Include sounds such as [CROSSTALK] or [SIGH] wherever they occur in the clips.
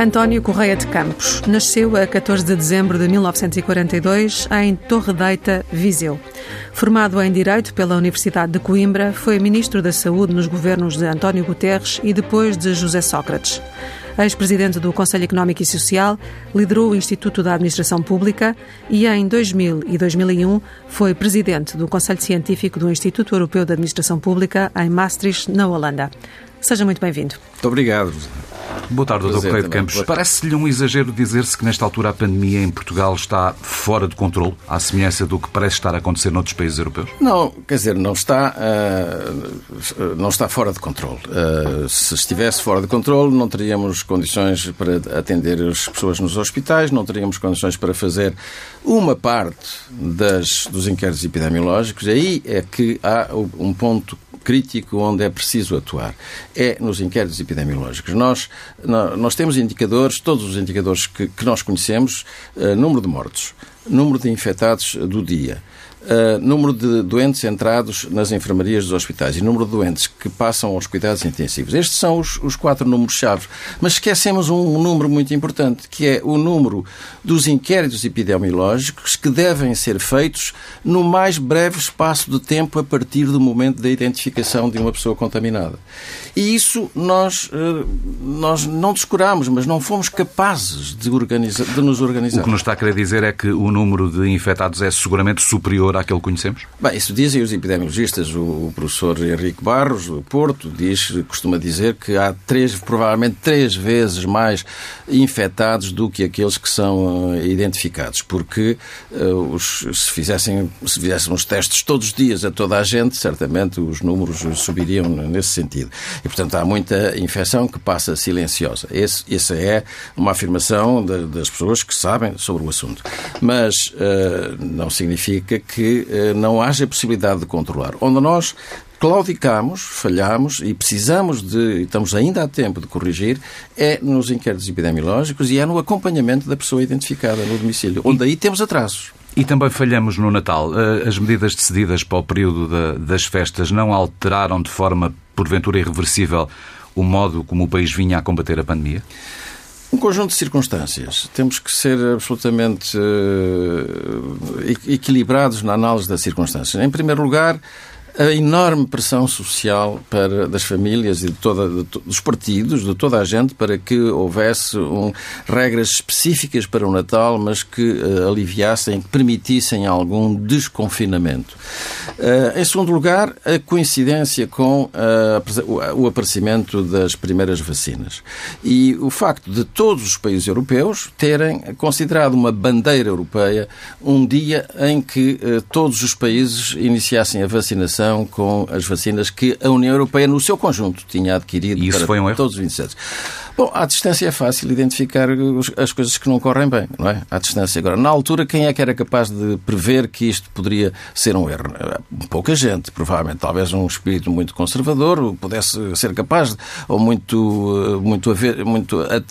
António Correia de Campos nasceu a 14 de dezembro de 1942 em Torre Deita, Viseu. Formado em Direito pela Universidade de Coimbra, foi Ministro da Saúde nos governos de António Guterres e depois de José Sócrates. Ex-presidente do Conselho Económico e Social, liderou o Instituto da Administração Pública e em 2000 e 2001 foi presidente do Conselho Científico do Instituto Europeu de Administração Pública em Maastricht, na Holanda. Seja muito bem-vindo. Muito obrigado. Boa tarde, Dr. Correio de Campos. Parece-lhe um exagero dizer-se que nesta altura a pandemia em Portugal está fora de controle, à semelhança do que parece estar a acontecer noutros países europeus? Não, quer dizer, não está, uh, não está fora de controle. Uh, se estivesse fora de controle, não teríamos condições para atender as pessoas nos hospitais, não teríamos condições para fazer uma parte das, dos inquéritos epidemiológicos. Aí é que há um ponto crítico onde é preciso atuar. É nos inquéritos epidemiológicos. Nós, nós temos indicadores, todos os indicadores que, que nós conhecemos, uh, número de mortos, número de infectados do dia, Uh, número de doentes entrados nas enfermarias dos hospitais e número de doentes que passam aos cuidados intensivos. Estes são os, os quatro números-chave. Mas esquecemos um, número muito importante, que é o número dos inquéritos epidemiológicos que devem ser feitos no mais breve espaço de tempo a partir do momento da identificação de uma pessoa contaminada. E isso nós, uh, nós não descuramos, mas não fomos capazes de, organizar, de nos organizar. O que nos está a querer dizer é que o número de infectados é seguramente superior superior àquele que conhecemos? Bem, isso dizem os epidemiologistas. O professor Henrique Barros, do Porto, diz, costuma dizer que há três, provavelmente três vezes mais infectados do que aqueles que são uh, identificados. Porque uh, os, se, fizessem, se fizéssemos testes todos os dias a toda a gente, certamente os números subiriam nesse sentido. E, portanto, há muita infecção que passa silenciosa. Esse, essa é uma afirmação de, das pessoas que sabem sobre o assunto. Mas uh, não significa que que eh, não haja possibilidade de controlar. Onde nós claudicamos, falhamos e precisamos de, estamos ainda a tempo de corrigir, é nos inquéritos epidemiológicos e é no acompanhamento da pessoa identificada no domicílio, onde aí temos atrasos. E também falhamos no Natal. Eh, as medidas decididas para o período das festas não alteraram de forma, porventura, irreversível o modo como o país vinha a combater a pandemia? Um conjunto de circunstâncias. Temos que ser absolutamente uh, equilibrados na análise das circunstâncias. Em primeiro lugar, a enorme pressão social para, das famílias e de toda, de, dos partidos, de toda a gente, para que houvesse um, regras específicas para o Natal, mas que uh, aliviassem, que permitissem algum desconfinamento. Uh, em segundo lugar, a coincidência com uh, o aparecimento das primeiras vacinas. E o facto de todos os países europeus terem considerado uma bandeira europeia um dia em que todos os países iniciassem a vacinação vacinação com as vacinas que a União Europeia, no seu conjunto, tinha adquirido e isso para foi um erro? todos os 27. Bom, à distância é fácil identificar as coisas que não correm bem, não é? À distância. Agora, na altura, quem é que era capaz de prever que isto poderia ser um erro? Pouca gente, provavelmente. Talvez um espírito muito conservador pudesse ser capaz, ou muito, muito, muito eh,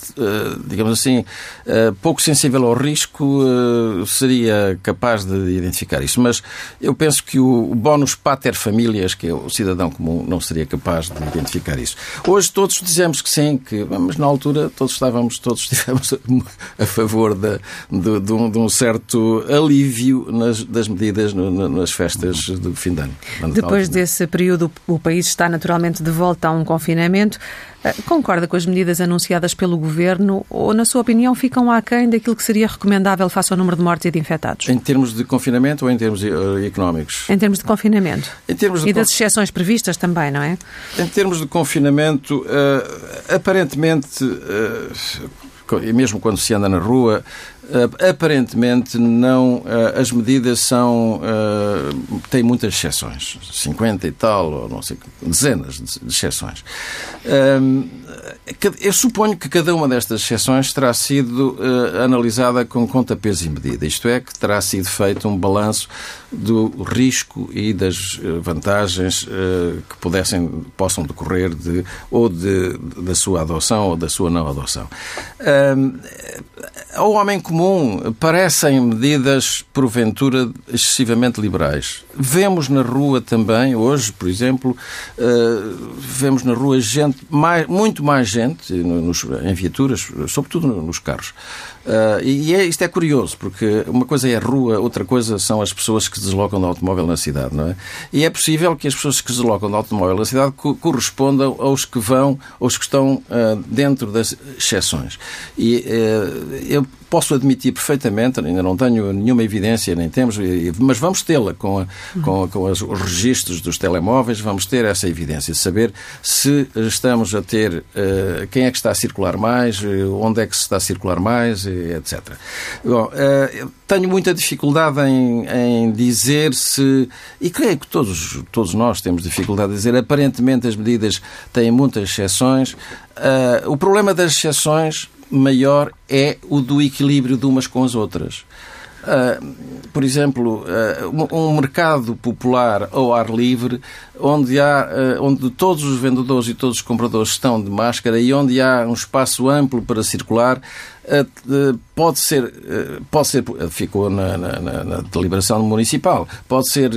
digamos assim, eh, pouco sensível ao risco, eh, seria capaz de identificar isso. Mas eu penso que o bónus pater familias, que é o cidadão comum, não seria capaz de identificar isso. Hoje todos dizemos que sim, que mas na altura todos estávamos, todos [LAUGHS] estivemos a favor de, de, de, um, de um, certo alívio nas, das medidas no, nas festas do fim de ano. Depois desse período, o país está naturalmente de volta a um confinamento. Eh, concorda com as medidas anunciadas pelo Governo ou, na sua opinião, ficam aquém daquilo que seria recomendável face ao número de mortes e de infectados? Em termos de confinamento ou em termos uh, económicos? Em termos de confinamento. Em termos e das exceções previstas também, não é? Em termos de confinamento, uh, aparentemente, uh, e mesmo quando se anda na rua, Uh, aparentemente não as medidas são têm muitas exceções. 50 e tal ou não sei dezenas de, de exceções. Eu suponho que cada uma destas exceções terá sido analisada com conta peso e medida. Isto é que terá sido feito um balanço do risco e das vantagens que pudessem possam decorrer de ou de, da sua adoção ou da sua não adoção ao homem comum parecem medidas, porventura, excessivamente liberais. Vemos na rua também, hoje, por exemplo, uh, vemos na rua gente, mais, muito mais gente nos, em viaturas, sobretudo nos carros. Uh, e é, isto é curioso, porque uma coisa é a rua, outra coisa são as pessoas que se deslocam de automóvel na cidade, não é? E é possível que as pessoas que se deslocam de automóvel na cidade co correspondam aos que vão, aos que estão uh, dentro das exceções. E uh, eu posso admitir perfeitamente, ainda não tenho nenhuma evidência, nem temos, mas vamos tê-la com, com, com os registros dos telemóveis, vamos ter essa evidência, saber se estamos a ter quem é que está a circular mais, onde é que se está a circular mais, etc. Bom, uh, tenho muita dificuldade em, em, dizer se, e creio que todos, todos nós temos dificuldade em dizer, aparentemente as medidas têm muitas exceções. Uh, o problema das exceções maior é o do equilíbrio de umas com as outras. Uh, por exemplo, uh, um mercado popular ao ar livre, onde, há, uh, onde todos os vendedores e todos os compradores estão de máscara e onde há um espaço amplo para circular, pode ser, pode ser ficou na, na, na deliberação municipal, pode ser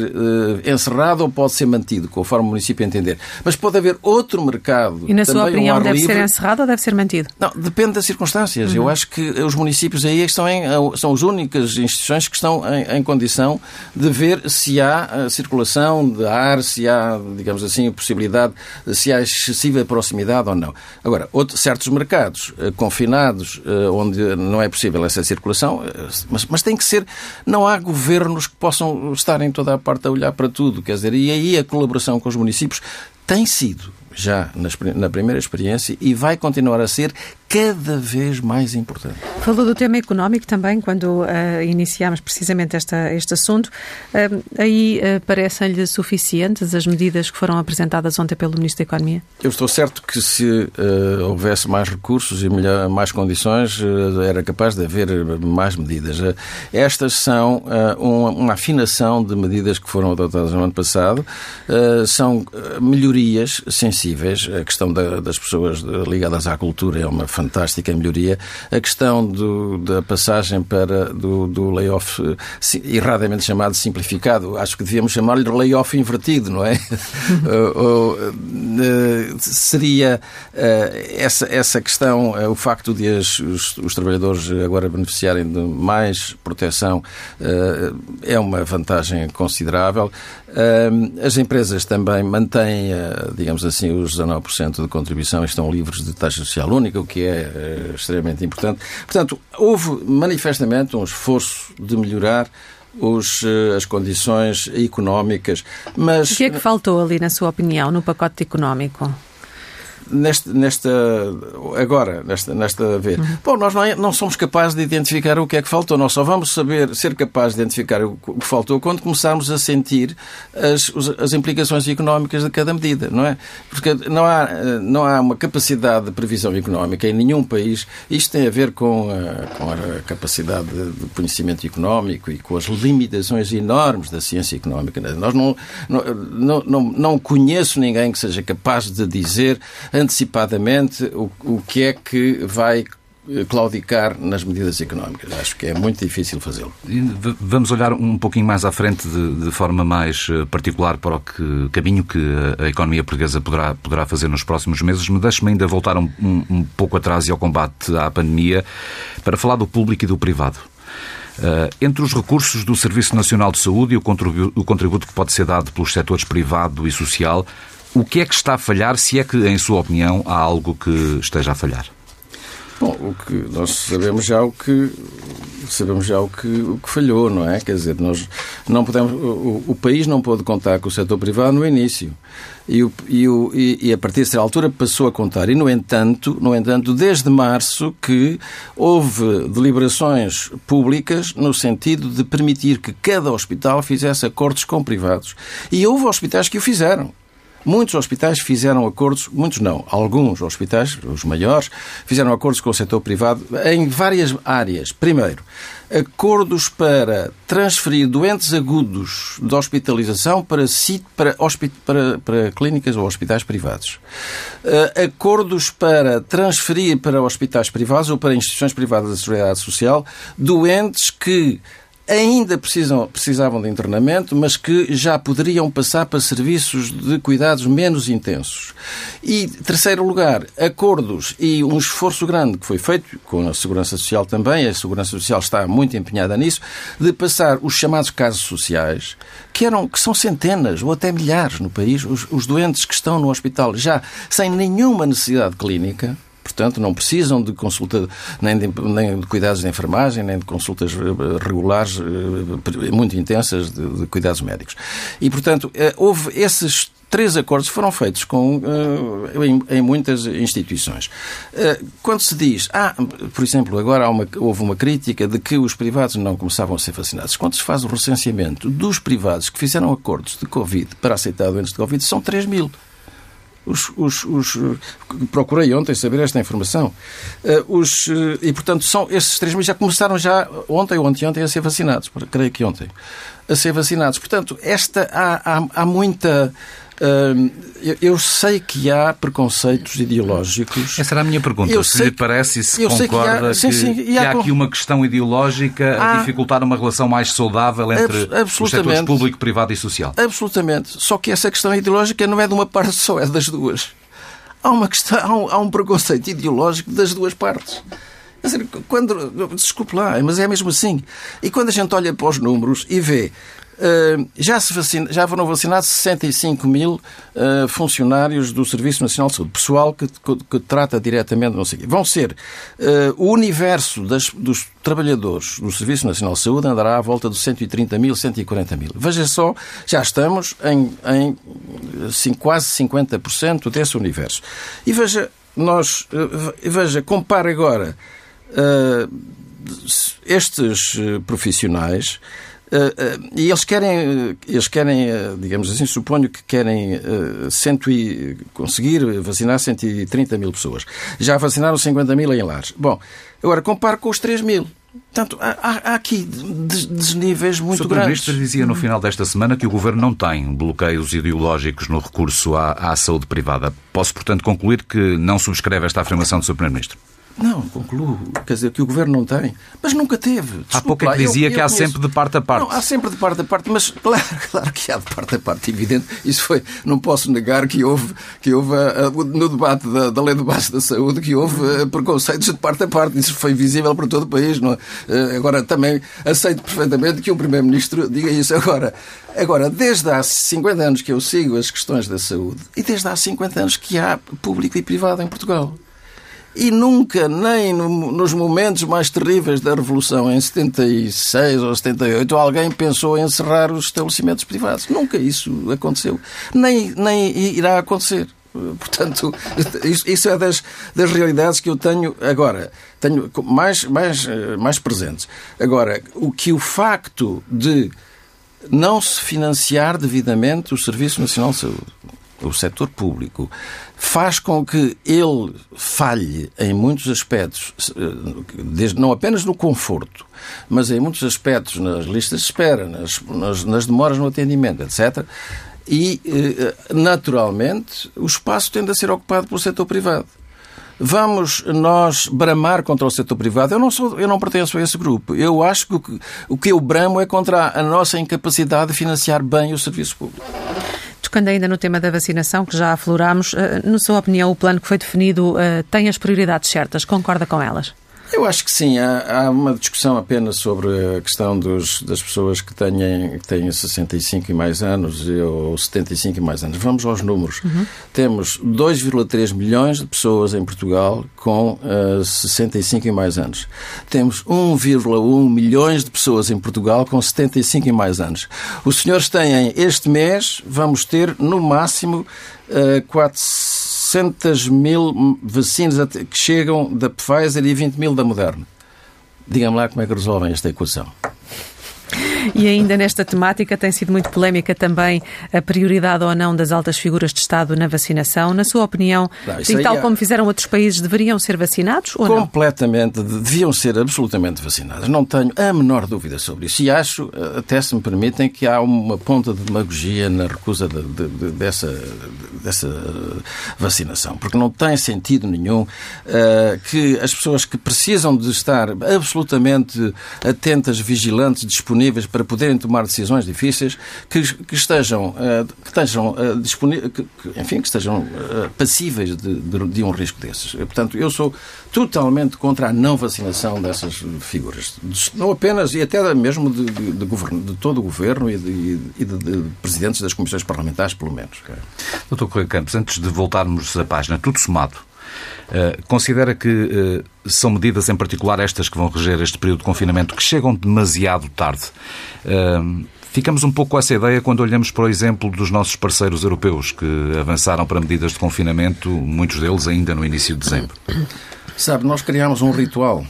encerrado ou pode ser mantido, conforme o município entender. Mas pode haver outro mercado. E na sua opinião, deve livre. ser encerrado ou deve ser mantido? Não, depende das circunstâncias. Uhum. Eu acho que os municípios aí estão em, são as únicas instituições que estão em, em condição de ver se há circulação de ar, se há, digamos assim, possibilidade, se há excessiva proximidade ou não. Agora, outro, certos mercados confinados, onde não é possível essa circulação, mas, mas tem que ser. Não há governos que possam estar em toda a parte a olhar para tudo, quer dizer, e aí a colaboração com os municípios tem sido já na primeira experiência e vai continuar a ser cada vez mais importante. Falou do tema económico também, quando uh, iniciámos precisamente esta, este assunto. Uh, aí uh, parecem-lhe suficientes as medidas que foram apresentadas ontem pelo Ministro da Economia? Eu estou certo que se houvesse mais recursos e melhor, mais condições, era capaz de haver mais medidas. estas são uma, uma, afinação de medidas que foram adotadas no ano passado, são melhorias sensíveis. A questão da, das pessoas ligadas à cultura é uma fantástica melhoria. A questão do, da passagem para do, do layoff erradamente chamado simplificado, acho que devíamos chamar-lhe layoff invertido, não é? [LAUGHS] ou, eh, seria eh, essa, essa questão, eh, o facto de as, os, os trabalhadores agora beneficiarem de mais proteção é uma vantagem considerável. As empresas também mantêm, digamos assim, os 19% de contribuição e estão livres de taxa social única, o que é é extremamente importante. Portanto, houve manifestamente um esforço de melhorar os, eh, as condições económicas, mas... O que é que faltou ali, na sua opinião, no pacote económico? Neste, nesta agora, nesta, nesta vez. Uhum. Bom, nós não, é, não, somos capazes de identificar o que é que faltou. Nós só vamos saber ser capazes de identificar o que faltou quando começarmos a sentir as, as implicações económicas de cada medida, não é? Porque não há, não há uma capacidade de previsão económica em nenhum país. Isto tem a ver com a, com a capacidade de conhecimento económico e com as limitações enormes da ciência económica. Nós não, não, não, não conheço ninguém que seja capaz de dizer antecipadamente o, o que é que vai claudicar nas medidas económicas. Acho que é muito difícil fazê-lo. Vamos olhar um pouquinho mais à frente, de, de, forma mais eh, particular, para o que, caminho que a economia portuguesa poderá, poderá fazer nos próximos meses. Me deixe-me ainda voltar um, um, um, pouco atrás e ao combate à pandemia, para falar do público e do privado. Uh, entre os recursos do Serviço Nacional de Saúde e o contributo, o contributo que pode ser dado pelos setores privado e social, o que é que está a falhar, se é que, em sua opinião, há algo que esteja a falhar? Bom, o que nós sabemos já o que sabemos já o que, o que falhou, não é? Quer dizer, nós não podemos o, o país não pôde contar com o setor privado no início e, o, e, o, e, a partir dessa altura passou a contar. E no entanto, no entanto, desde março que houve deliberações públicas no sentido de permitir que cada hospital fizesse acordos com privados e houve hospitais que o fizeram. Muitos hospitais fizeram acordos, muitos não, alguns hospitais, os maiores, fizeram acordos com o setor privado em várias áreas. Primeiro, acordos para transferir doentes agudos de hospitalização para, para, para, para clínicas ou hospitais privados. Uh, acordos para transferir para hospitais privados ou para instituições privadas da Seguridade Social doentes que ainda precisam, precisavam de internamento, mas que já poderiam passar para serviços de cuidados menos intensos. E, terceiro lugar, acordos e um esforço grande que foi feito com a Segurança Social também, a Segurança Social está muito empenhada nisso, de passar os chamados casos sociais, que, eram, que são centenas ou até milhares no país, os, os doentes que estão no hospital já sem nenhuma necessidade clínica, Portanto, não precisam de consulta nem de, nem de cuidados de enfermagem, nem de consultas eh, regulares eh, muito intensas de, de cuidados médicos. E, portanto, eh, houve esses três acordos foram feitos com, uh, em, em, muitas instituições. Uh, quando se diz, ah, por exemplo, agora uma, houve uma crítica de que os privados não começavam a ser vacinados. Quando se faz o recenseamento dos privados que fizeram acordos de Covid para aceitar doentes de Covid, são 3 mil. Os, os, os, procurei ontem saber esta informação. Uh, os, uh, e, portanto, são esses 3 mil já começaram já ontem ou anteontem a ser vacinados. Creio que ontem. A ser vacinados. Portanto, esta, há, há, há muita eu sei que há preconceitos ideológicos. Essa era a minha pergunta. Eu se sei, lhe parece e se concorda que, há, sim, sim, que, que há, aqui uma questão ideológica há, a dificultar uma relação mais saudável entre os setores público, privado e social. Absolutamente. Só que essa questão ideológica não é de uma parte só, é das duas. Há, uma questão, há, um, há um preconceito ideológico das duas partes. Quando, desculpe lá, mas é mesmo assim. E quando a gente olha para os números e vê já, se vacina, já foram vacinados 65 mil uh, funcionários do Serviço Nacional de Saúde, pessoal que, que, que trata diretamente, não sei o Vão ser uh, o universo das, dos trabalhadores do Serviço Nacional de Saúde andará à volta dos 130 mil, 140 mil. Veja só, já estamos em, em quase 50% desse universo. E veja, nós, veja, compare agora estes profissionais Uh, e eles querem, eles querem, digamos assim, suponho que querem cento e, conseguir vacinar 130 mil pessoas. Já vacinaram 50 mil em lares. Bom, agora compare com os 3 mil. Portanto, há, há aqui desníveis muito grandes. O Ministro dizia no final desta semana que o Governo não tem bloqueios ideológicos no recurso à, à saúde privada. Posso, portanto, concluir que não subscreve esta afirmação do Sr. Primeiro-Ministro? Não, concluo. Quer dizer, que o Governo não tem. Mas nunca teve. Desculpe há pouco é que dizia eu, eu que há conheço... sempre de parte a parte. Não, há sempre de parte a parte, mas claro, [LAUGHS] claro que há de parte a parte, evidente. Isso foi, não posso negar que houve, que houve uh, no debate da, da Lei de Base da Saúde, que houve uh, preconceitos de parte a parte. Isso foi visível para todo o país. Não é? agora, também aceito perfeitamente que um Primeiro-Ministro diga isso. Agora, agora, desde há 50 anos que eu sigo as questões da saúde e desde há 50 anos que há público e privado em Portugal. E nunca, nem no, nos momentos mais terríveis da Revolução, em 76 ou 78, alguém pensou em encerrar os estabelecimentos privados. Nunca isso aconteceu. Nem, nem irá acontecer. Portanto, isso é das, das realidades que eu tenho agora, tenho mais, mais, mais presentes. Agora, o que o facto de não se financiar devidamente o Serviço Nacional de Saúde, o setor público, faz com que ele falhe em muitos aspectos, desde, não apenas no conforto, mas em muitos aspectos nas listas de espera, nas, nas, nas demoras no atendimento, etc. E, eh, naturalmente, o espaço tende a ser ocupado pelo setor privado. Vamos nós bramar contra o setor privado? Eu não, sou, eu não pertenço a esse grupo. Eu acho que, o que eu bramo é contra a nossa incapacidade de financiar bem o serviço público. Tocando ainda no tema da vacinação, que já aflorámos, eh, na sua opinião, o plano que foi definido eh, tem as prioridades certas? Concorda com elas? Eu acho que sim. Há, há, uma discussão apenas sobre a questão dos, das pessoas que tenham, que tenham 65 e mais anos ou 75 e mais anos. Vamos aos números. Uhum. Temos 2,3 milhões de pessoas em Portugal com uh, eh, 65 e mais anos. Temos 1,1 milhões de pessoas em Portugal com 75 e mais anos. Os senhores têm, este mês, vamos ter no máximo uh, 400 400 mil vacinas que chegam da Pfizer e 20 mil da Moderna. Digam-me lá como é que resolvem esta equação. E ainda nesta temática tem sido muito polémica também a prioridade ou não das altas figuras de Estado na vacinação. Na sua opinião, não, tal é... como fizeram outros países, deveriam ser vacinados ou Completamente, não? deviam ser absolutamente vacinados. Não tenho a menor dúvida sobre isso. E acho, até se me permitem, que há uma ponta de demagogia na recusa de, de, de, dessa, dessa vacinação. Porque não tem sentido nenhum uh, que as pessoas que precisam de estar absolutamente atentas, vigilantes, disponíveis para poderem tomar decisões difíceis, que, que estejam, eh, que estejam eh, disponíveis, enfim, que estejam eh, passíveis de, de, de, um risco desses. Portanto, eu sou totalmente contra a não vacinação dessas figuras. Não apenas, e até mesmo de, de, de, governo, de todo o governo e, de, e de, presidentes das comissões parlamentares, pelo menos. Doutor Correia Campos, antes de voltarmos à página, tudo somado, eh, considera que uh, são medidas em particular estas que vão reger este período de confinamento que chegam demasiado tarde? Uh, ficamos um pouco com essa ideia quando olhamos para o exemplo dos nossos parceiros europeus que avançaram para medidas de confinamento, muitos deles ainda no início de dezembro. Sabe, nós criámos um ritual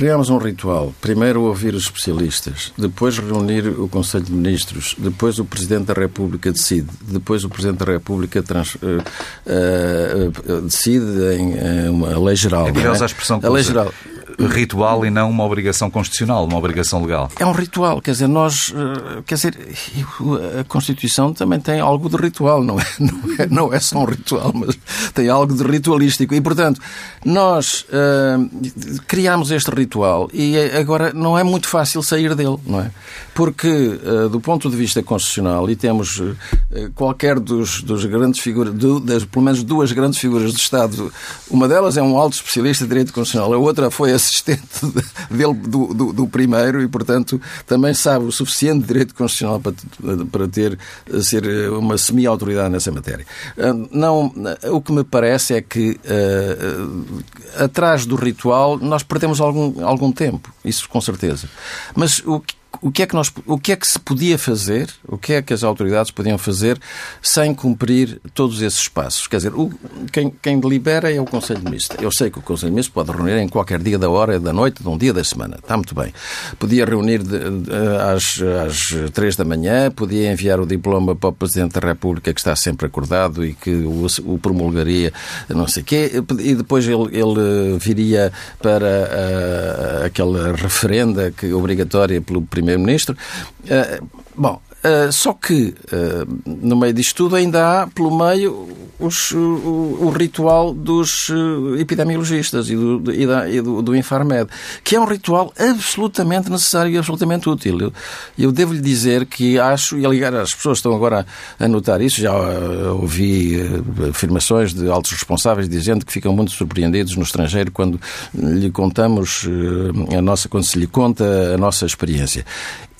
Criámos um ritual. Primeiro ouvir os especialistas, depois reunir o Conselho de Ministros, depois o Presidente da República decide, depois o Presidente da República trans, uh, uh, decide em uma lei geral. É é? a expressão que a lei geral ritual e não uma obrigação constitucional, uma obrigação legal. É um ritual, quer dizer, nós, eh, quer dizer, a Constituição também tem algo de ritual, não é, [LAUGHS] não é, não é só um ritual, mas tem algo de ritualístico. E, portanto, nós uh, criámos este ritual e agora não é muito fácil sair dele, não é? Porque, uh, do ponto de vista constitucional, e temos uh, qualquer dos, dos grandes figuras, do, das, pelo menos duas grandes figuras do Estado, uma delas é um alto especialista de direito constitucional, a outra foi a assistente [LAUGHS] dele, do, do, do, primeiro, e, portanto, também sabe o suficiente direito constitucional para, para ter, ser uma semi-autoridade nessa matéria. Ah, não, o que me parece é que uh, atrás do ritual nós perdemos algum, algum tempo, isso com certeza. Mas o que o que é que nós, o que é que se podia fazer, o que é que as autoridades podiam fazer sem cumprir todos esses passos? Quer dizer, o, quem, quem delibera é o Conselho de Ministros. Eu sei que o Conselho de Ministros pode reunir em qualquer dia da hora, da noite, de um dia da semana. Está muito bem. Podia reunir de, de, às, às três da manhã, podia enviar o diploma para o Presidente da República, que está sempre acordado e que o, o promulgaria, não sei quê, e depois ele, ele viria para uh, aquela referenda que, obrigatória pelo Primeiro-Ministro. Uh, bom, Uh, só que, uh, no meio disto tudo, ainda há, pelo meio, os, o, o, ritual dos uh, epidemiologistas e, do, e, da, e do, do, Infarmed, que é um ritual absolutamente necessário e absolutamente útil. Eu, eu devo-lhe dizer que acho, e aliás, as pessoas estão agora a notar isso, já ouvi afirmações de altos responsáveis dizendo que ficam muito surpreendidos no estrangeiro quando lhe contamos a nossa, quando se lhe conta a nossa experiência.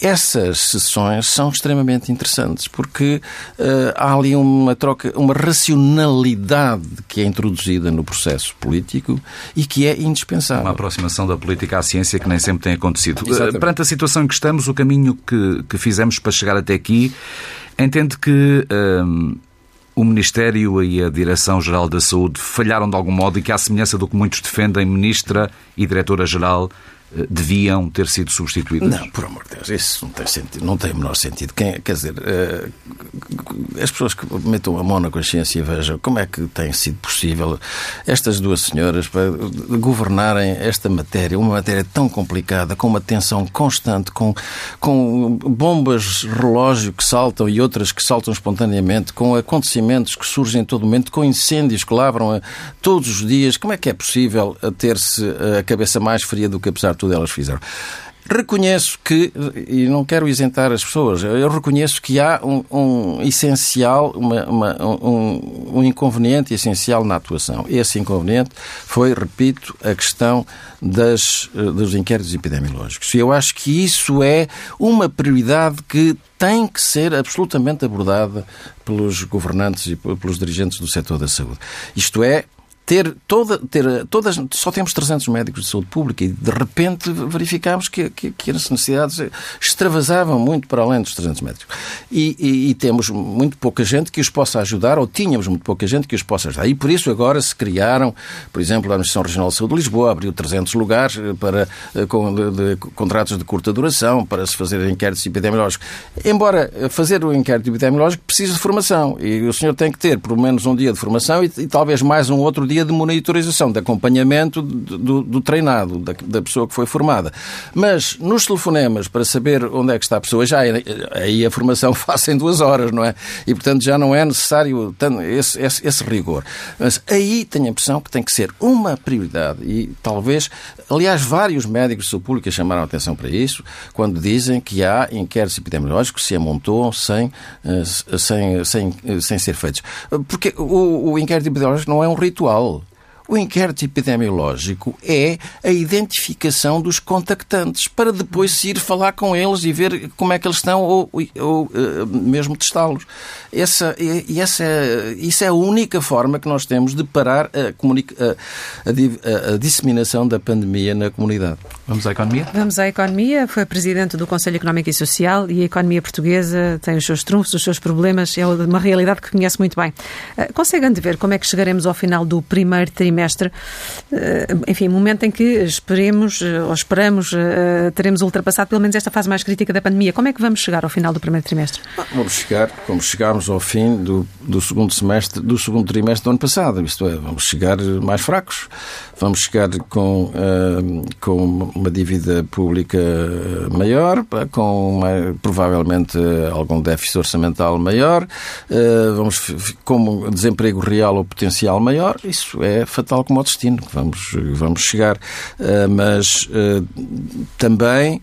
Essas sessões são extremamente interessantes porque uh, há ali uma troca, uma racionalidade que é introduzida no processo político e que é indispensável. Uma aproximação da política à ciência que nem sempre tem acontecido. Eh, Exatamente. Perante a situação em que estamos, o caminho que, que fizemos para chegar até aqui, entende que. Um, eh, o Ministério e a Direção-Geral da Saúde falharam de algum modo e que, à semelhança do que muitos defendem, Ministra e Diretora-Geral deviam ter sido substituídas? Não, por amor de Deus, isso não tem, sentido, não tem o menor sentido. Quem, quer dizer, uh, as pessoas que metam a mão na consciência e vejam como é que tem sido possível estas duas senhoras para governarem esta matéria, uma matéria tão complicada, com uma tensão constante, com, com bombas relógio que saltam e outras que saltam espontaneamente, com acontecimentos que surgem em todo momento, com incêndios que lavram a, todos os dias. Como é que é possível ter-se a cabeça mais fria do que apesar tudo elas fizeram. Reconheço que, e não quero isentar as pessoas, eu reconheço que há um, um essencial, uma, uma, um, um, inconveniente essencial na atuação. Esse inconveniente foi, repito, a questão das, eh, dos inquéritos epidemiológicos. E eu acho que isso é uma prioridade que tem que ser absolutamente abordada pelos governantes e pelos dirigentes do setor da saúde. Isto é, ter toda, ter todas, só temos 300 médicos de saúde pública e de repente verificámos que, que, que as necessidades extravasavam muito para além dos 300 médicos. E, e, e, temos muito pouca gente que os possa ajudar, ou tínhamos muito pouca gente que os possa ajudar. E por isso agora se criaram, por exemplo, a Administração Regional de Saúde de Lisboa abriu 300 lugares eh, para, eh, com, de, de, contratos de curta duração para se fazer inquéritos epidemiológicos. Embora fazer o inquérito epidemiológico precisa de formação e o senhor tem que ter pelo menos um dia de formação e, e talvez mais um outro dia de monitorização, de acompanhamento do, do treinado, da, da, pessoa que foi formada. Mas nos telefonemas, para saber onde é que está a pessoa, já é, aí a formação [LAUGHS] faz em duas horas, não é? E portanto já não é necessário esse, esse, esse rigor. Mas aí tenho a impressão que tem que ser uma prioridade e talvez, aliás, vários médicos de saúde pública chamaram a atenção para isso quando dizem que há inquéritos epidemiológicos que se amontoam sem, eh, sem, sem, sem ser feitos. Porque o, o inquérito epidemiológico não é um ritual. O inquérito epidemiológico é a identificação dos contactantes para depois se ir falar com eles e ver como é que eles estão ou, ou uh, mesmo testá-los. Essa, essa, isso é a única forma que nós temos de parar a, a, a, a disseminação da pandemia na comunidade. Vamos à economia? Vamos à economia. Foi presidente do Conselho Económico e Social e a economia portuguesa tem os seus trunfos, os seus problemas. É uma realidade que conhece muito bem. Uh, consegue antever como é que chegaremos ao final do primeiro trimestre? Trimestre, eh, enfim, momento em que esperemos eh, ou esperamos eh, teremos ultrapassado pelo menos esta fase mais crítica da pandemia. Como é que vamos chegar ao final do primeiro trimestre? Ah, vamos chegar, como chegámos ao fim do, do segundo semestre, do segundo trimestre do ano passado, isto é, vamos chegar mais fracos, vamos chegar com, com uma dívida pública maior, com provavelmente algum déficit orçamental maior, vamos com desemprego real ou potencial maior, isso é fatal tal como o destino que vamos, vamos chegar. Uh, mas uh, também.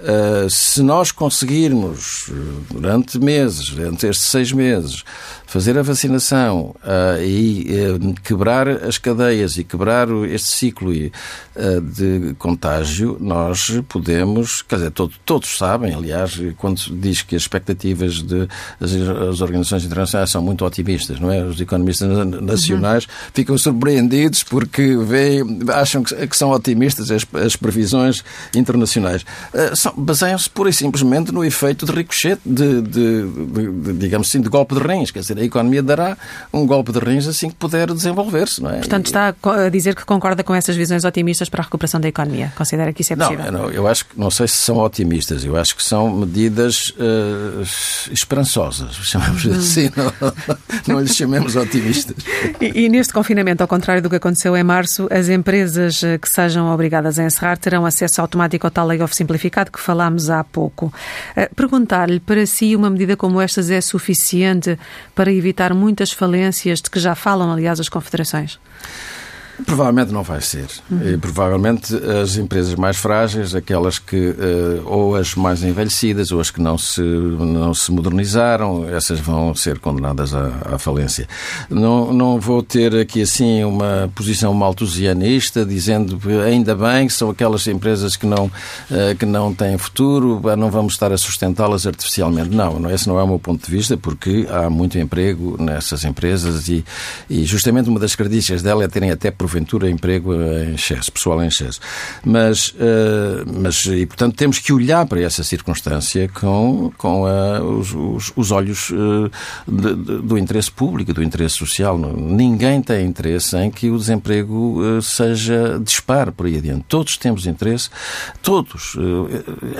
Uh, se nós conseguirmos, durante meses, durante estes seis meses, fazer a vacinação uh, e uh, quebrar as cadeias e quebrar este ciclo uh, de contágio, nós podemos, quer dizer, todo, todos sabem, aliás, quando se diz que as expectativas das organizações internacionais são muito otimistas, não é? Os economistas nacionais uhum. ficam surpreendidos porque veem, acham que, que são otimistas as, as previsões internacionais. Baseiam-se pura e simplesmente no efeito de ricochete, de, de, de, de, digamos assim, de golpe de rins, quer dizer, a economia dará um golpe de rins assim que puder desenvolver-se, não é? Portanto, está a dizer que concorda com essas visões otimistas para a recuperação da economia? Considera que isso é possível? Não, eu acho que, não sei se são otimistas, eu acho que são medidas uh, esperançosas, chamamos hum. assim, não, não lhes chamemos otimistas. E, e neste confinamento, ao contrário do que aconteceu em março, as empresas eh, que sejam obrigadas a encerrar terão acesso automático ao tal layoff simplificado que falámos há pouco. Uh, Perguntar-lhe, para si, uma medida como estas é suficiente para para evitar muitas falências de que já falam, aliás, as confederações? Provavelmente não vai ser. Uhum. E, provavelmente as empresas mais frágeis, aquelas que, uh, ou as mais envelhecidas, ou as que não se, não se modernizaram, essas vão ser condenadas à, à falência. Não, não vou ter aqui assim uma posição maltusianista, dizendo ainda bem que são aquelas empresas que não, uh, que não têm futuro, não vamos estar a sustentá-las artificialmente. Não, esse não é o meu ponto de vista, porque há muito emprego nessas empresas e, e justamente uma das características dela é terem até porventura, emprego em excesso, pessoal em excesso. Mas, uh, mas e, portanto, temos que olhar para essa circunstância com, com uh, os, os, os, olhos uh, de, de, do interesse público, do interesse social. Ninguém tem interesse em que o desemprego seja disparo por aí adiante. Todos temos interesse, todos.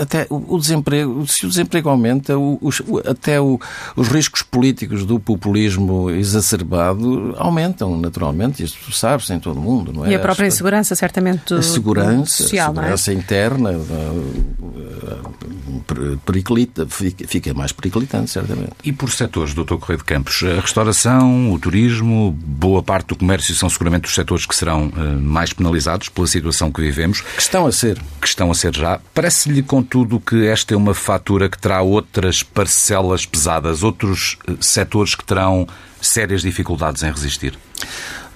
até o, desemprego, se o desemprego aumenta, o, até os riscos políticos do populismo exacerbado aumentam, naturalmente. Isso sabe-se em todo todo mundo, não é? E a própria insegurança, certamente, a segurança, social, a é? segurança é? interna periclita, fica mais periclitante, certamente. E por setores, Dr. Correio de Campos, a restauração, o turismo, boa parte do comércio são seguramente os setores que serão eh, mais penalizados pela situação que vivemos. Que estão a ser. Que estão a ser já. Parece-lhe, contudo, que esta é uma fatura que terá outras parcelas pesadas, outros eh, setores que terão sérias dificuldades em resistir?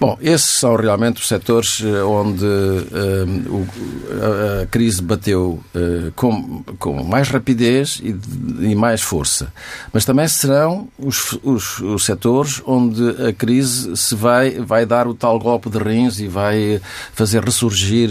Bom, esses são realmente os setores eh, onde uh, a, crise bateu uh, com, com, mais rapidez e, e, mais força. Mas também serão os, os, os, setores onde a crise se vai, vai dar o tal golpe de rins e vai fazer ressurgir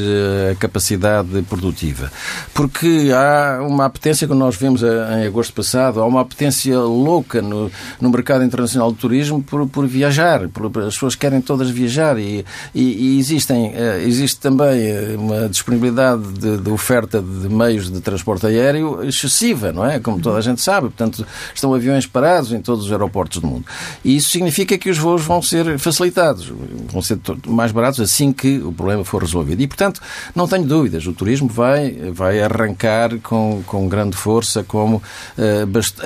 a capacidade produtiva. Porque há uma apetência, que nós vimos em agosto passado, há uma apetência louca no, no mercado internacional do turismo por, por viajar. Por, as pessoas querem todas viajar e, e, e existem, eh, existe também eh, uma disponibilidade de, de, oferta de meios de transporte aéreo excessiva, não é? Como toda a gente sabe. Portanto, estão aviões parados em todos os aeroportos do mundo. E isso significa que os voos vão ser facilitados, vão ser mais baratos assim que o problema for resolvido. E, portanto, não tenho dúvidas, o turismo vai, vai arrancar com, com grande força, como, uh, bast...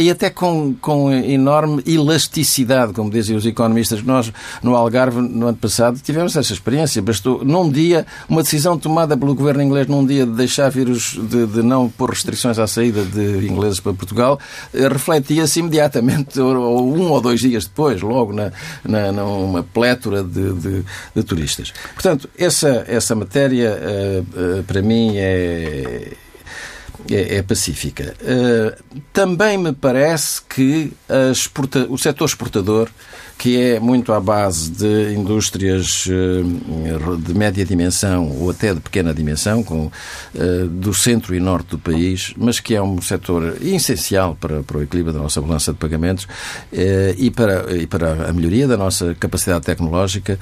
e até com, com enorme elasticidade, como dizem os economistas. Nós, no Algarve, no ano passado, tivemos essa experiência. Bastou, num dia, uma decisão tomada pelo governo inglês num dia de deixar vírus, de, de não pôr restrições à saída de ingleses para Portugal, eh, refletia-se imediatamente, [LAUGHS] ou, um ou dois dias depois, logo na, na, numa plétora de, de, de turistas. Portanto, essa, essa matéria, uh, uh, para mim, é é, é, pacífica. Uh, também me parece que exporta, o setor exportador que é muito à base de indústrias eh, de média dimensão ou até de pequena dimensão, com, eh, do centro e norte do país, mas que é um setor essencial para, para o equilíbrio da nossa balança de pagamentos eh, e para, e para a melhoria da nossa capacidade tecnológica.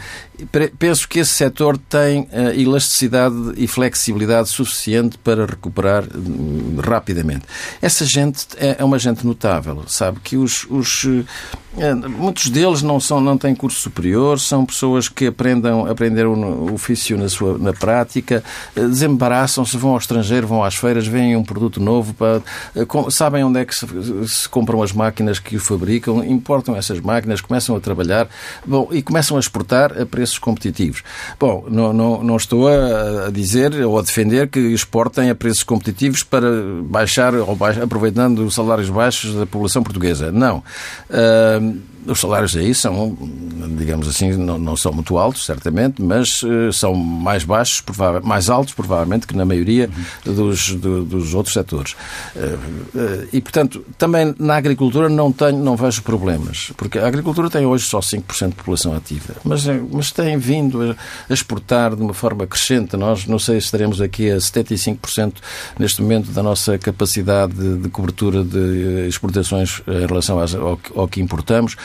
Penso que esse setor tem elasticidade e flexibilidade suficiente para recuperar hum, rapidamente. Essa gente é, é uma gente notável, sabe que os, os muitos deles não, são, não têm curso superior, são pessoas que aprendam, aprenderam o ofício na, sua, na prática, eh, desembaraçam-se, vão ao estrangeiro, vão às feiras, veem um produto novo, para, eh, sabem onde é que se, se, compram as máquinas que o fabricam, importam essas máquinas, começam a trabalhar bom, e começam a exportar a preços competitivos. Bom, não, não, não estou a, dizer ou a defender que exportem a preços competitivos para baixar, ou baixar, aproveitando os salários baixos da população portuguesa. Não. Uh, os salários aí são, digamos assim, não, não são muito altos, certamente, mas uh, são mais baixos, mais altos, provavelmente, que na maioria dos, do, dos outros setores. Uh, uh, e, portanto, também na agricultura não, tenho, não vejo problemas, porque a agricultura tem hoje só 5% de população ativa, mas, mas tem vindo a, exportar de uma forma crescente. Nós, não sei se estaremos aqui a 75% neste momento da nossa capacidade de, de cobertura de exportações em relação ao, ao que importamos.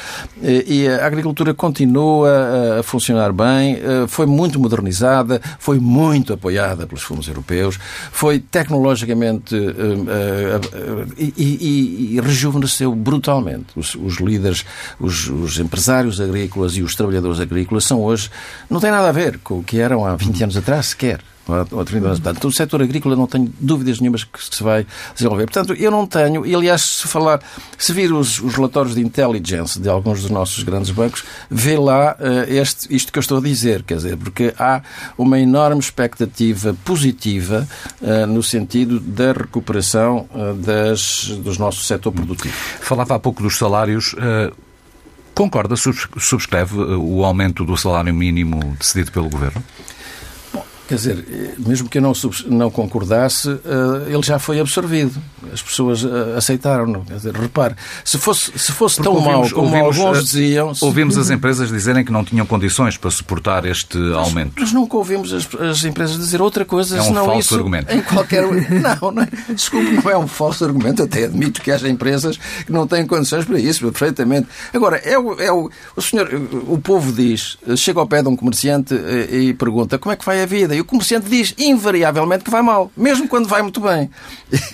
E a agricultura continua a funcionar bem, eh, foi muito modernizada, foi muito apoiada pelos fundos europeus, foi tecnologicamente eh, eh, e, e, e rejuvenesceu brutalmente. Os, os líderes, os, os, empresários agrícolas e os trabalhadores agrícolas são hoje, não tem nada a ver com o que eram há 20 anos atrás sequer ou 30 anos. Portanto, o setor agrícola não tenho dúvidas nenhumas que se vai desenvolver. Portanto, eu não tenho, e aliás, se falar, se vir os, os relatórios de intelligence de alguns dos nossos grandes bancos, vê lá uh, este, isto que eu estou a dizer, quer dizer, porque há uma enorme expectativa positiva uh, no sentido da recuperação uh, das, dos nossos setor produtivo. Falava há pouco dos salários. Concorda, subscreve o aumento do salário mínimo decidido pelo Governo? Quer dizer, mesmo que eu não, não concordasse, uh, ele já foi absorvido. As pessoas uh, aceitaram-no. Quer dizer, repare, se fosse, se fosse tão mau como ouvimos, alguns eh, diziam... Se... Ouvimos as empresas dizerem que não tinham condições para suportar este mas, aumento. Mas nunca ouvimos as, as, empresas dizer outra coisa é um senão falso isso. argumento. Em qualquer... [LAUGHS] não, não é, desculpe, não é um falso argumento. Até admito que haja empresas que não têm condições para isso, perfeitamente. Agora, é o, é o, o senhor, o povo diz, chega ao pé de um comerciante e pergunta como é que vai a vida? O comerciante diz invariavelmente que vai mal, mesmo quando vai muito bem.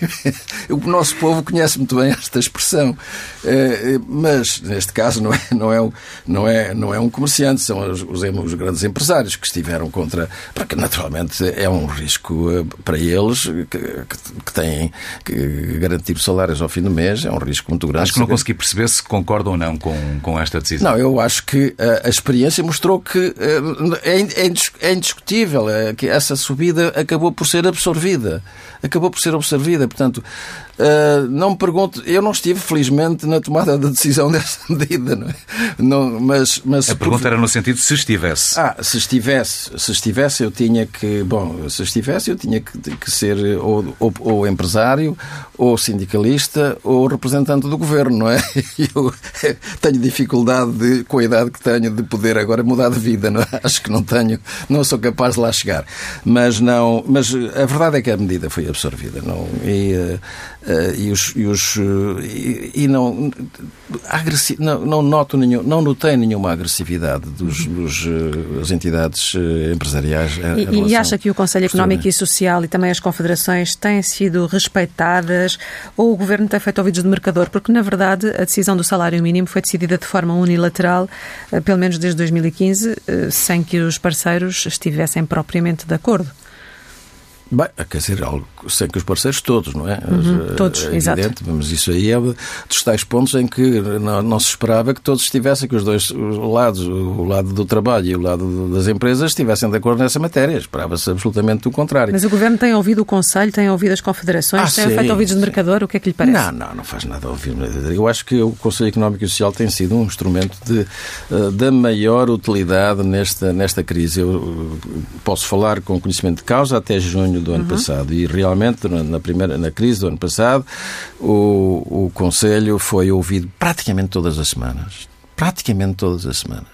[LAUGHS] o nosso povo conhece muito bem esta expressão. Eh, mas, neste caso, não é, não é, não é, não é um comerciante, são os, os, os grandes empresários que estiveram contra. Porque, naturalmente, é um risco eh, para eles que, que têm que garantir salários ao fim do mês, é um risco muito grande. Acho que não consegui perceber se concordam ou não com, com esta decisão. Não, eu acho que a, a experiência mostrou que é, é, é indiscutível que essa subida acabou por ser absorvida. Acabou por ser absorvida. Portanto, Uh, não me pergunto, eu não estive, felizmente, na tomada da decisão [LAUGHS] dessa medida, não é? Não, mas, mas, a pergunta por... era no sentido se estivesse. Ah, se estivesse, se estivesse, eu tinha que, bom, se estivesse, eu tinha que, que ser ou, ou, ou empresário, ou sindicalista, ou representante do governo, não é? [LAUGHS] Eu tenho dificuldade, de, com a idade que tenho, de poder agora mudar de vida, não é? [LAUGHS] Acho que não tenho, não sou capaz de lá chegar. Mas não, mas a verdade é que a medida foi absorvida, não? E, uh, Uh, e, os, e, os, uh, e, e, não, não, não noto nenhum, não notei nenhuma agressividade dos, dos uh, das entidades empresariais. E, e acha que o Conselho Económico e Social e também as confederações têm sido respeitadas ou o Governo tem feito ouvidos de mercador? Porque, na verdade, a decisão do salário mínimo foi decidida de forma unilateral, pelo menos desde 2015, sem que os parceiros estivessem propriamente de acordo. Bem, quer dizer, algo sem que os parceiros todos, não é? Uhum, eh, todos, é exato. Mas isso aí é dos tais pontos em que não, não, se esperava que todos estivessem, que os dois lados, o lado do trabalho e o lado das empresas, estivessem de acordo nessa matéria. Esperava-se absolutamente o contrário. Mas o Governo tem ouvido o Conselho, tem ouvido as confederações, ah, tem sim, feito ouvidos de mercador, o que é que lhe parece? Não, não, não faz nada a ouvir. Eu acho que o Conselho Económico e Social tem sido um instrumento de, uh, da maior utilidade nesta, nesta crise. Eu uh, posso falar com conhecimento de causa até junho do ano uhum. passado e realmente na, primeira, na crise do ano passado o, o Conselho foi ouvido praticamente todas as semanas praticamente todas as semanas.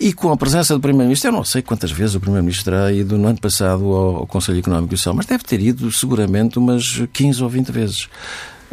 E com a presença do Primeiro-Ministro, eu não sei quantas vezes o Primeiro-Ministro terá ido no ano passado ao, ao Conselho Económico e Social, mas deve ter ido seguramente umas 15 ou 20 vezes.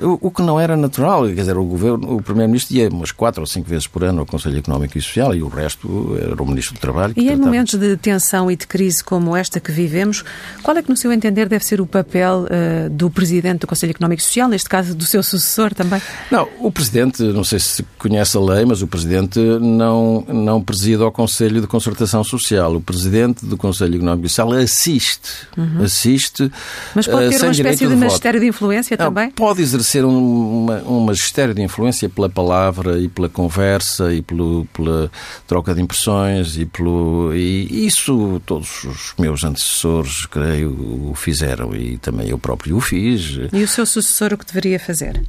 O que não era natural, quer dizer, o governo, o primeiro-ministro ia umas quatro ou cinco vezes por ano ao Conselho Económico e Social e o resto era o ministro do Trabalho. E em tratava... momentos de tensão e de crise como esta que vivemos, qual é que, no seu entender, deve ser o papel uh, do presidente do Conselho Económico e Social, neste caso do seu sucessor também? Não, o presidente, não sei se conhece a lei, mas o presidente não não preside ao Conselho de Concertação Social. O presidente do Conselho Económico e Social assiste, uhum. assiste. Mas pode ter uh, uma espécie de, de magistério de influência não, também? Pode exercer um, uma, um magistério de influência pela palavra e pela conversa e pelo, pela troca de impressões e pelo e isso todos os meus antecessores, creio, o fizeram e também eu próprio o fiz. E o seu sucessor o que deveria fazer?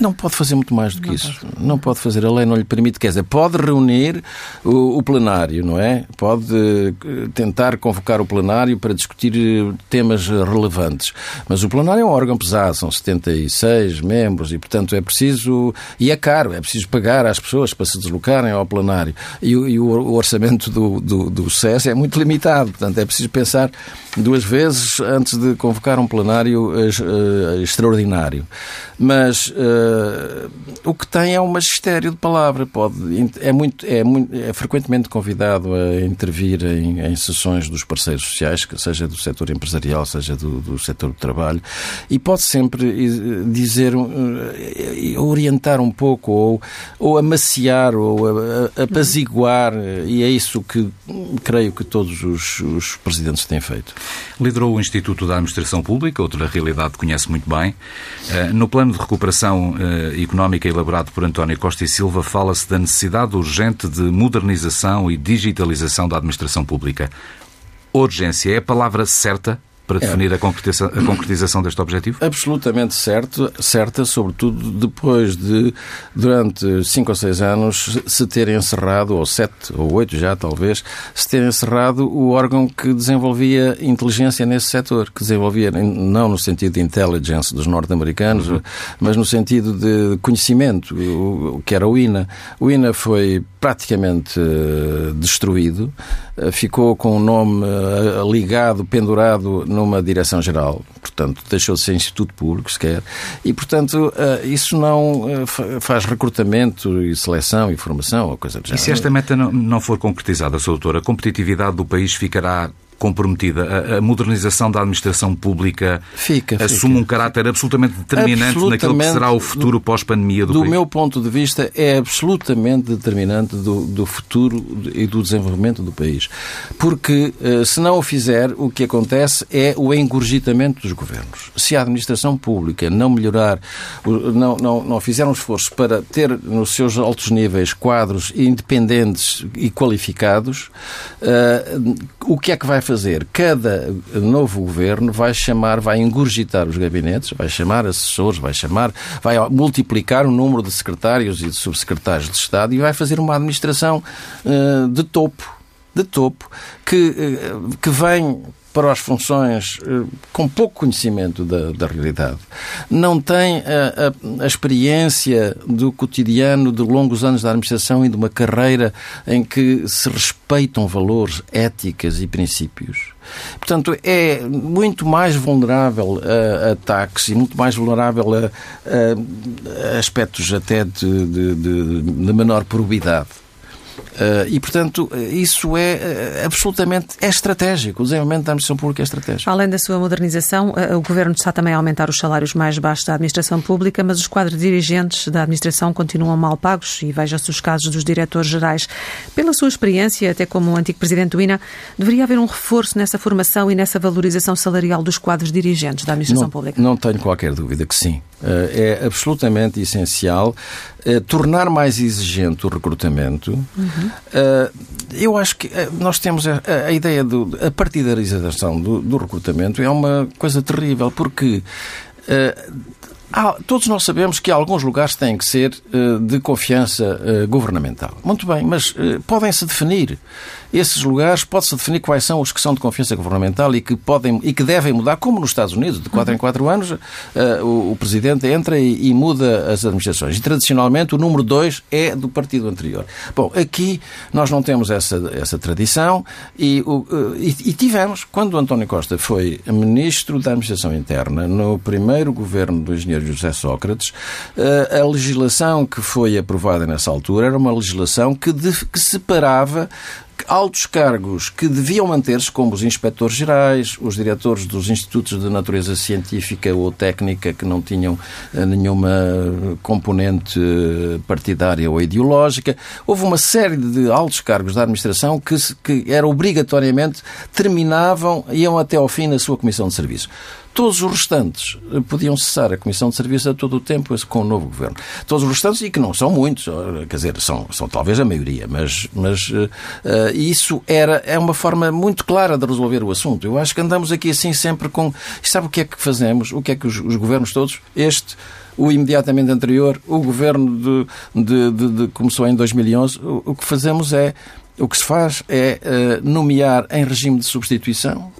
Não pode fazer muito mais do que não isso. Pode. Não pode fazer. A lei não lhe permite. Quer dizer, pode reunir o, o, plenário, não é? Pode eh, tentar convocar o plenário para discutir eh, temas relevantes. Mas o plenário é um órgão pesado, são 76 membros e, portanto, é preciso. E é caro, é preciso pagar às pessoas para se deslocarem ao plenário. E, e o, o, orçamento do, do, do SES é muito limitado, portanto, é preciso pensar duas vezes antes de convocar um plenário uh, extraordinário. Mas uh, o que tem é um magistério de palavra. Pode, é, muito, é, muito, é frequentemente convidado a intervir em, em sessões dos parceiros sociais, seja do setor empresarial, seja do, do setor do trabalho, e pode sempre dizer, uh, orientar um pouco, ou, ou amaciar, ou apaziguar, e é isso que creio que todos os, os presidentes têm feito. Liderou o Instituto da Administração Pública, outra realidade que conhece muito bem. No plano plano de recuperação eh, económica elaborado por António Costa e Silva fala-se da necessidade urgente de modernização e digitalização da administração pública. Urgência é a palavra certa para definir é. a, concretização, a concretização deste objetivo? Absolutamente certo, certa, sobretudo depois de, durante cinco ou seis anos, se ter encerrado, ou sete ou oito já talvez, se ter encerrado o órgão que desenvolvia inteligência nesse setor, que desenvolvia, não no sentido de intelligence dos norte-americanos, uhum. mas no sentido de conhecimento, que era o INA. O INA foi praticamente uh, destruído, uh, ficou com o nome uh, ligado, pendurado numa direção-geral, portanto, deixou de ser Instituto Público sequer, e, portanto, isso não faz recrutamento e seleção e formação ou coisa do género. E se esta meta não, não for concretizada, Sr. Doutor, a competitividade do país ficará comprometida. A, a, modernização da administração pública fica, assume fica. um caráter absolutamente determinante absolutamente, naquilo que será o futuro pós-pandemia do, do país? Do meu ponto de vista, é absolutamente determinante do, do futuro e do desenvolvimento do país. Porque, eh, se não o fizer, o que acontece é o engurgitamento dos governos. Se a administração pública não melhorar, não, não, não fizer um esforço para ter nos seus altos níveis quadros independentes e qualificados, uh, o que é que vai fazer? Cada novo governo vai chamar, vai engurgitar os gabinetes, vai chamar assessores, vai chamar, vai multiplicar o número de secretários e de subsecretários de Estado e vai fazer uma administração uh, de topo, de topo, que, uh, que vem para as funções eh, com pouco conhecimento da, da realidade, não tem a, a, a, experiência do cotidiano de longos anos da administração e de uma carreira em que se respeitam valores, éticas e princípios. Portanto, é muito mais vulnerável a ataques e muito mais vulnerável a, aspectos até de, de, de menor probidade. Uh, e, portanto, isso é uh, absolutamente é estratégico. O desenvolvimento da administração pública é estratégico. Além da sua modernização, uh, o Governo está também a aumentar os salários mais baixos da administração pública, mas os quadros dirigentes da administração continuam mal pagos e veja-se os casos dos diretores gerais. Pela sua experiência, até como antigo presidente do INA, deveria haver um reforço nessa formação e nessa valorização salarial dos quadros dirigentes da administração não, pública? Não tenho qualquer dúvida que sim. É absolutamente essencial tornar mais exigente o recrutamento. Uhum. Eu acho que nós temos a, a ideia do a partidarização do, do, recrutamento é uma coisa terrível porque todos nós sabemos que alguns lugares têm que ser de confiança governamental. Muito bem, mas podem-se definir esses lugares pode-se definir quais são os que são de confiança governamental e que, podem, e que devem mudar, como nos Estados Unidos, de 4 em 4 anos, uh, o, o, Presidente entra e, e, muda as administrações. E, tradicionalmente, o número 2 é do partido anterior. Bom, aqui nós não temos essa, essa tradição e, uh, e, e tivemos, quando António Costa foi Ministro da Administração Interna, no primeiro governo do engenheiro José Sócrates, uh, a legislação que foi aprovada nessa altura era uma legislação que, de, que separava altos cargos que deviam manter-se, como os inspectores gerais, os diretores dos institutos de natureza científica ou técnica que não tinham eh, nenhuma componente partidária ou ideológica. Houve uma série de altos cargos da administração que, que eram obrigatoriamente terminavam, iam até ao fim na sua comissão de serviço. Todos os restantes eh, podiam cessar a Comissão de Serviço a todo o tempo com o novo Governo. Todos os restantes, e que não são muitos, quer dizer, são, são talvez a maioria, mas, mas uh, isso era, é uma forma muito clara de resolver o assunto. Eu acho que andamos aqui assim sempre com. Sabe o que é que fazemos? O que é que os, os governos todos, este o imediatamente anterior, o governo de, de, de, de começou em 2011, o, o, que fazemos é, o que se faz é uh, nomear em regime de substituição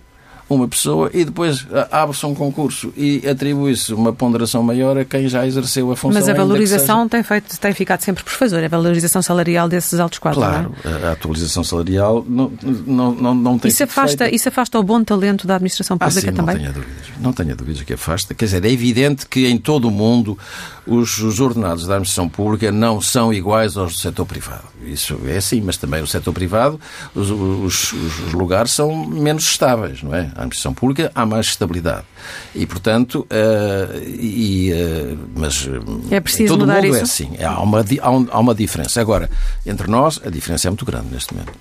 uma pessoa e depois ah, abre-se um concurso e atribui-se uma ponderação maior a quem já exerceu a função. Mas a valorização tem, feito, tem ficado sempre por fazer, a valorização salarial desses altos quadros. É? Claro, é? a atualização salarial não, não, não, não tem isso afasta, isso afasta o bom talento da administração ah, pública ah, sim, também? Não tenha dúvidas. Não tenha dúvidas que afasta. Quer dizer, é evidente que em todo o mundo os, os ordenados da administração pública não são iguais aos do setor privado. Isso é assim, mas também o setor privado, os, os, os lugares são menos estáveis, não é? A administração pública há mais estabilidade. E, portanto, uh, e, uh, mas é preciso todo mudar mundo isso? é assim. Há uma, há uma diferença. Agora, entre nós, a diferença é muito grande neste momento.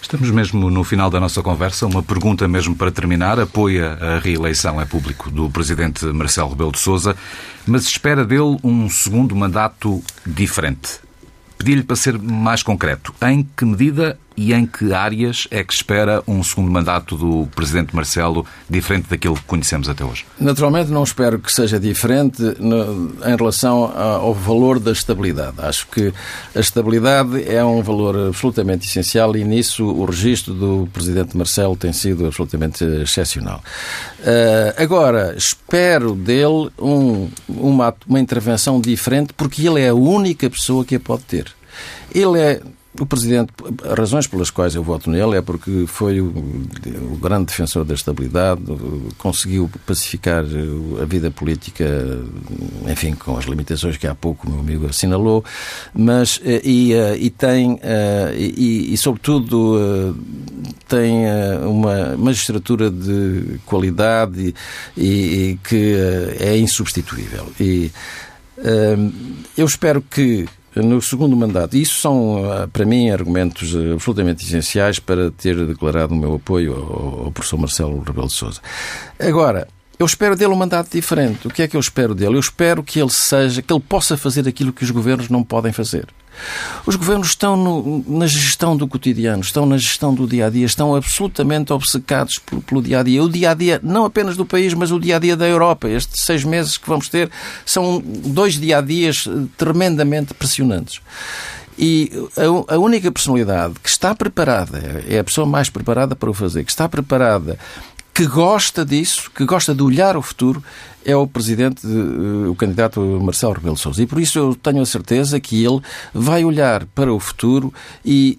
Estamos mesmo no final da nossa conversa. Uma pergunta mesmo para terminar. Apoia a reeleição, é público, do Presidente Marcelo Rebelo de Sousa, mas espera dele um segundo mandato diferente. Pedi-lhe para ser mais concreto. Em que medida e em que áreas é que espera um segundo mandato do Presidente Marcelo diferente daquilo que conhecemos até hoje? Naturalmente não espero que seja diferente em relação ao valor da estabilidade. Acho que a estabilidade é um valor absolutamente essencial e nisso o registro do Presidente Marcelo tem sido absolutamente excepcional. Eh, agora, espero dele um, uma, uma intervenção diferente porque ele é a única pessoa que a pode ter. Ele é o Presidente, as razões pelas quais eu voto nele é porque foi o, o, grande defensor da estabilidade, conseguiu pacificar a vida política, enfim, com as limitações que há pouco o meu amigo assinalou, mas eh, e, eh, e tem, eh, e, e sobretudo, tem uma magistratura de qualidade e, e que é insubstituível. E eu espero que no segundo mandato. Isso são, ah, para mim, argumentos ah, absolutamente essenciais para ter declarado o meu apoio ao, professor Marcelo Rebelo de Sousa. Agora, Eu espero dele um mandato diferente. O que é que eu espero dele? Eu espero que ele seja, que ele possa fazer aquilo que os governos não podem fazer. Os governos estão no, na gestão do cotidiano, estão na gestão do dia a dia, estão absolutamente obcecados pelo, pelo dia a dia. O dia a dia, não apenas do país, mas o dia a dia da Europa. Estes seis meses que vamos ter são dois dia a dias eh, tremendamente pressionantes. E a, a, única personalidade que está preparada, é a pessoa mais preparada para o fazer, que está preparada, que gosta disso, que gosta de olhar o futuro, é o presidente, o candidato Marcelo Rebelo Sousa. E por isso eu tenho a certeza que ele vai olhar para o futuro e,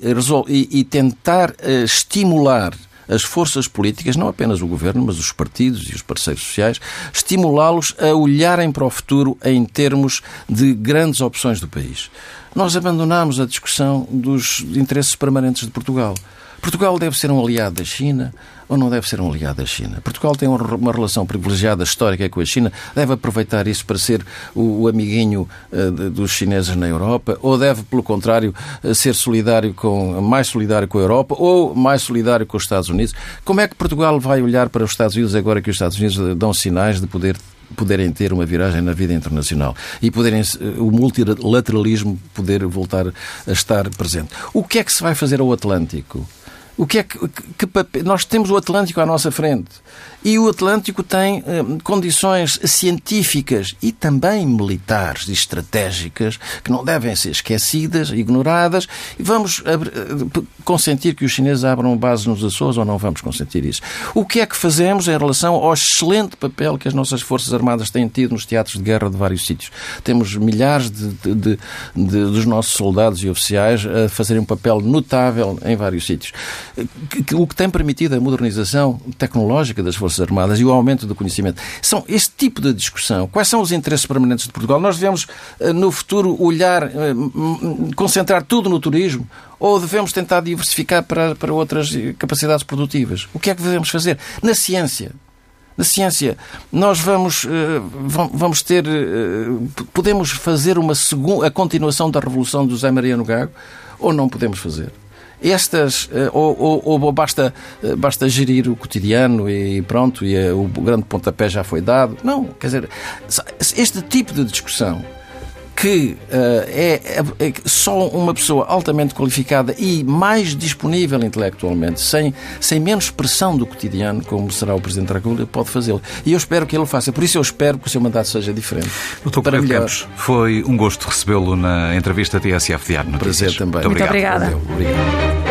e, tentar uh, estimular as forças políticas, não apenas o governo, mas os partidos e os parceiros sociais, estimulá-los a olharem para o futuro em termos de grandes opções do país. Nós abandonamos a discussão dos interesses permanentes de Portugal. Portugal deve ser um aliado da China ou não deve ser um aliado da China? Portugal tem uma relação privilegiada histórica com a China, deve aproveitar isso para ser o amiguinho uh, dos chineses na Europa ou deve, pelo contrário, uh, ser solidário com, mais solidário com a Europa ou mais solidário com os Estados Unidos? Como é que Portugal vai olhar para os Estados Unidos agora que os Estados Unidos dão sinais de poder poderem ter uma viragem na vida internacional e poderem o multilateralismo poder voltar a estar presente. O que é que se vai fazer ao Atlântico? O que é que, que, que, nós temos o Atlântico à nossa frente e o Atlântico tem eh, condições científicas e também militares e estratégicas que não devem ser esquecidas, ignoradas. E vamos eh, consentir que os chineses abram bases nos Açores ou não vamos consentir isso? O que é que fazemos em relação ao excelente papel que as nossas Forças Armadas têm tido nos teatros de guerra de vários sítios? Temos milhares de, de, de, de dos nossos soldados e oficiais a fazerem um papel notável em vários sítios. O que tem permitido a modernização tecnológica das Forças Armadas e o aumento do conhecimento. São este tipo de discussão. Quais são os interesses permanentes de Portugal? Nós devemos, eh, no futuro, olhar, eh, concentrar tudo no turismo ou devemos tentar diversificar para, para outras capacidades produtivas? O que é que devemos fazer? Na ciência. Na ciência, nós vamos, eh, vamos ter. Podemos fazer uma a continuação da revolução do José Maria no Gago ou não podemos fazer? Estas, eh, ou, ou, ou, basta, eh, basta gerir o cotidiano e pronto, e eh, o grande pontapé já foi dado. Não, quer dizer, este tipo de discussão que uh, é, é, só uma pessoa altamente qualificada e mais disponível intelectualmente, sem, sem menos pressão do cotidiano, como será o Presidente da República, pode fazê-lo. E eu espero que ele o faça. Por isso eu espero que o seu mandato seja diferente. Doutor para melhor. Campos, foi um gosto recebê-lo na entrevista TSF Diário Notícias. Prazer também. Muito, Muito obrigada. obrigado.